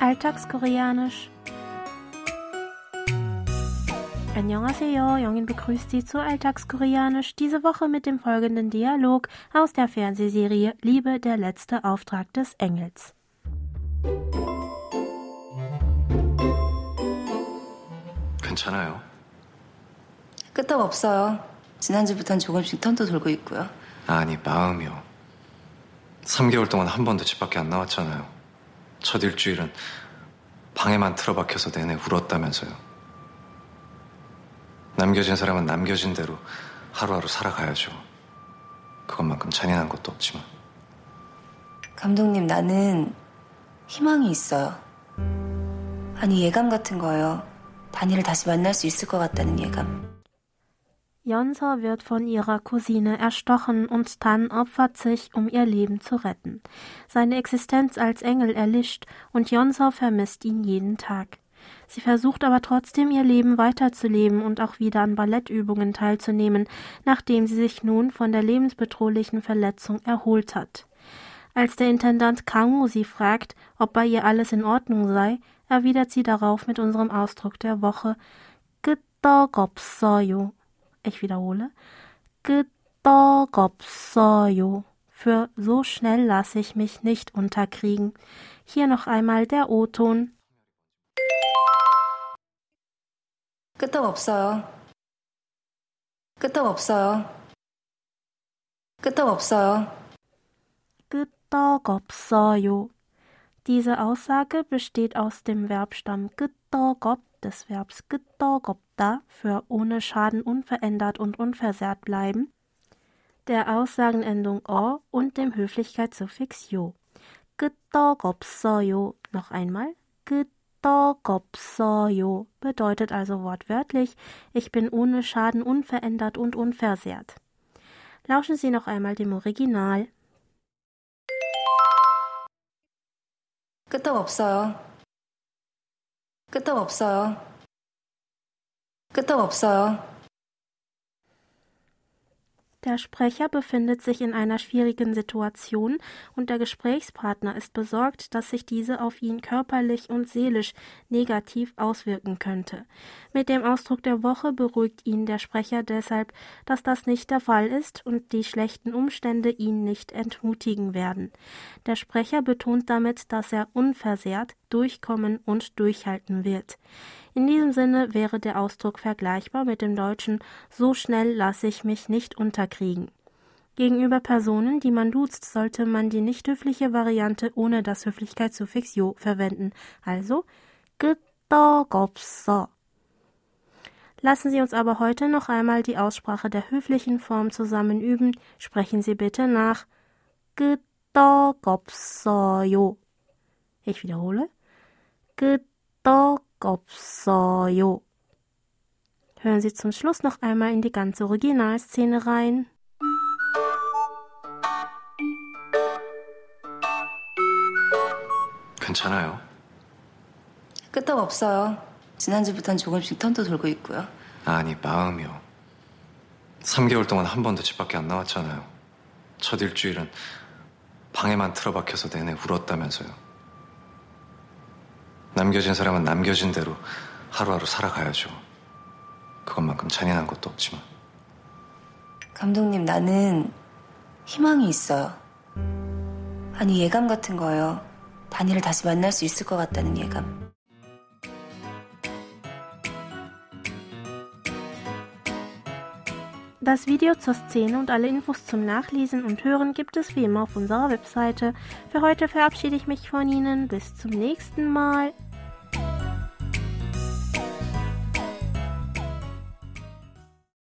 Alltagskoreanisch. Annyeonghaseyo, Jongin begrüßt Sie zu Alltagskoreanisch, diese Woche mit dem folgenden Dialog aus der Fernsehserie Liebe, der letzte Auftrag des Engels. 괜찮아요. 끄떡 없어요. 지난주부턴 조금씩 턴도 돌고 있고요. 아니, 마음이요. 3개월 동안 한 번도 집 밖에 안 나왔잖아요. 첫 일주일은 방에만 틀어박혀서 내내 울었다면서요. 남겨진 사람은 남겨진 대로 하루하루 살아가야죠. 그것만큼 잔인한 것도 없지만. 감독님, 나는 희망이 있어요. 아니, 예감 같은 거예요. 다니를 다시 만날 수 있을 것 같다는 예감. Jonsa wird von ihrer Cousine erstochen und Tan opfert sich, um ihr Leben zu retten. Seine Existenz als Engel erlischt und Jonsa vermisst ihn jeden Tag. Sie versucht aber trotzdem ihr Leben weiterzuleben und auch wieder an Ballettübungen teilzunehmen, nachdem sie sich nun von der lebensbedrohlichen Verletzung erholt hat. Als der Intendant Kangu sie fragt, ob bei ihr alles in Ordnung sei, erwidert sie darauf mit unserem Ausdruck der Woche Ich wiederhole. 끄떡없어요. Für so schnell lasse ich mich nicht unterkriegen. Hier noch einmal der O-Ton. 끄떡 없어요. 끄떡 없어요. 끄떡 없어요. 끄떡없어요. Diese Aussage besteht aus dem Verbstamm 끄떡없 des Verbs 끄떡없다 für ohne Schaden unverändert und unversehrt bleiben, der Aussagenendung o und dem Höflichkeitssuffix yo. 끄떡없어요. Noch einmal. 끄떡없어요 bedeutet also wortwörtlich, ich bin ohne Schaden unverändert und unversehrt. Lauschen Sie noch einmal dem Original. 끄떡 없어요. 끄떡 없어요. 끄떡 없어요. Der Sprecher befindet sich in einer schwierigen Situation und der Gesprächspartner ist besorgt, dass sich diese auf ihn körperlich und seelisch negativ auswirken könnte. Mit dem Ausdruck der Woche beruhigt ihn der Sprecher deshalb, dass das nicht der Fall ist und die schlechten Umstände ihn nicht entmutigen werden. Der Sprecher betont damit, dass er unversehrt durchkommen und durchhalten wird. In diesem Sinne wäre der Ausdruck vergleichbar mit dem deutschen So schnell lasse ich mich nicht unterkriegen. Gegenüber Personen, die man duzt, sollte man die nicht höfliche Variante ohne das Höflichkeitssuffix jo verwenden, also gdogopso. Lassen Sie uns aber heute noch einmal die Aussprache der höflichen Form zusammen üben. Sprechen Sie bitte nach gdogopsoyo. Ich wiederhole. 떡 없어요. Hören Sie zum Schluss noch einmal in die ganze Originalszene rein. 괜찮아요. 끄떡 없어요. 지난주부턴 조금씩 턴도 돌고 있고요. 아니, 마음이요. 3개월 동안 한 번도 집 밖에 안 나왔잖아요. 첫 일주일은 방에만 틀어박혀서 내내 울었다면서요. 남겨진 사람은 남겨진 대로 하루하루 살아가야죠. 그것만큼 잔인한 것도 없지만. 감독님, 나는 희망이 있어요. 아니, 예감 같은 거예요. 다니를 다시 만날 수 있을 것 같다는 예감. Das Video zur Szene und alle Infos zum Nachlesen und Hören gibt es wie immer auf unserer Webseite. Für heute verabschiede ich mich von Ihnen. Bis zum nächsten Mal.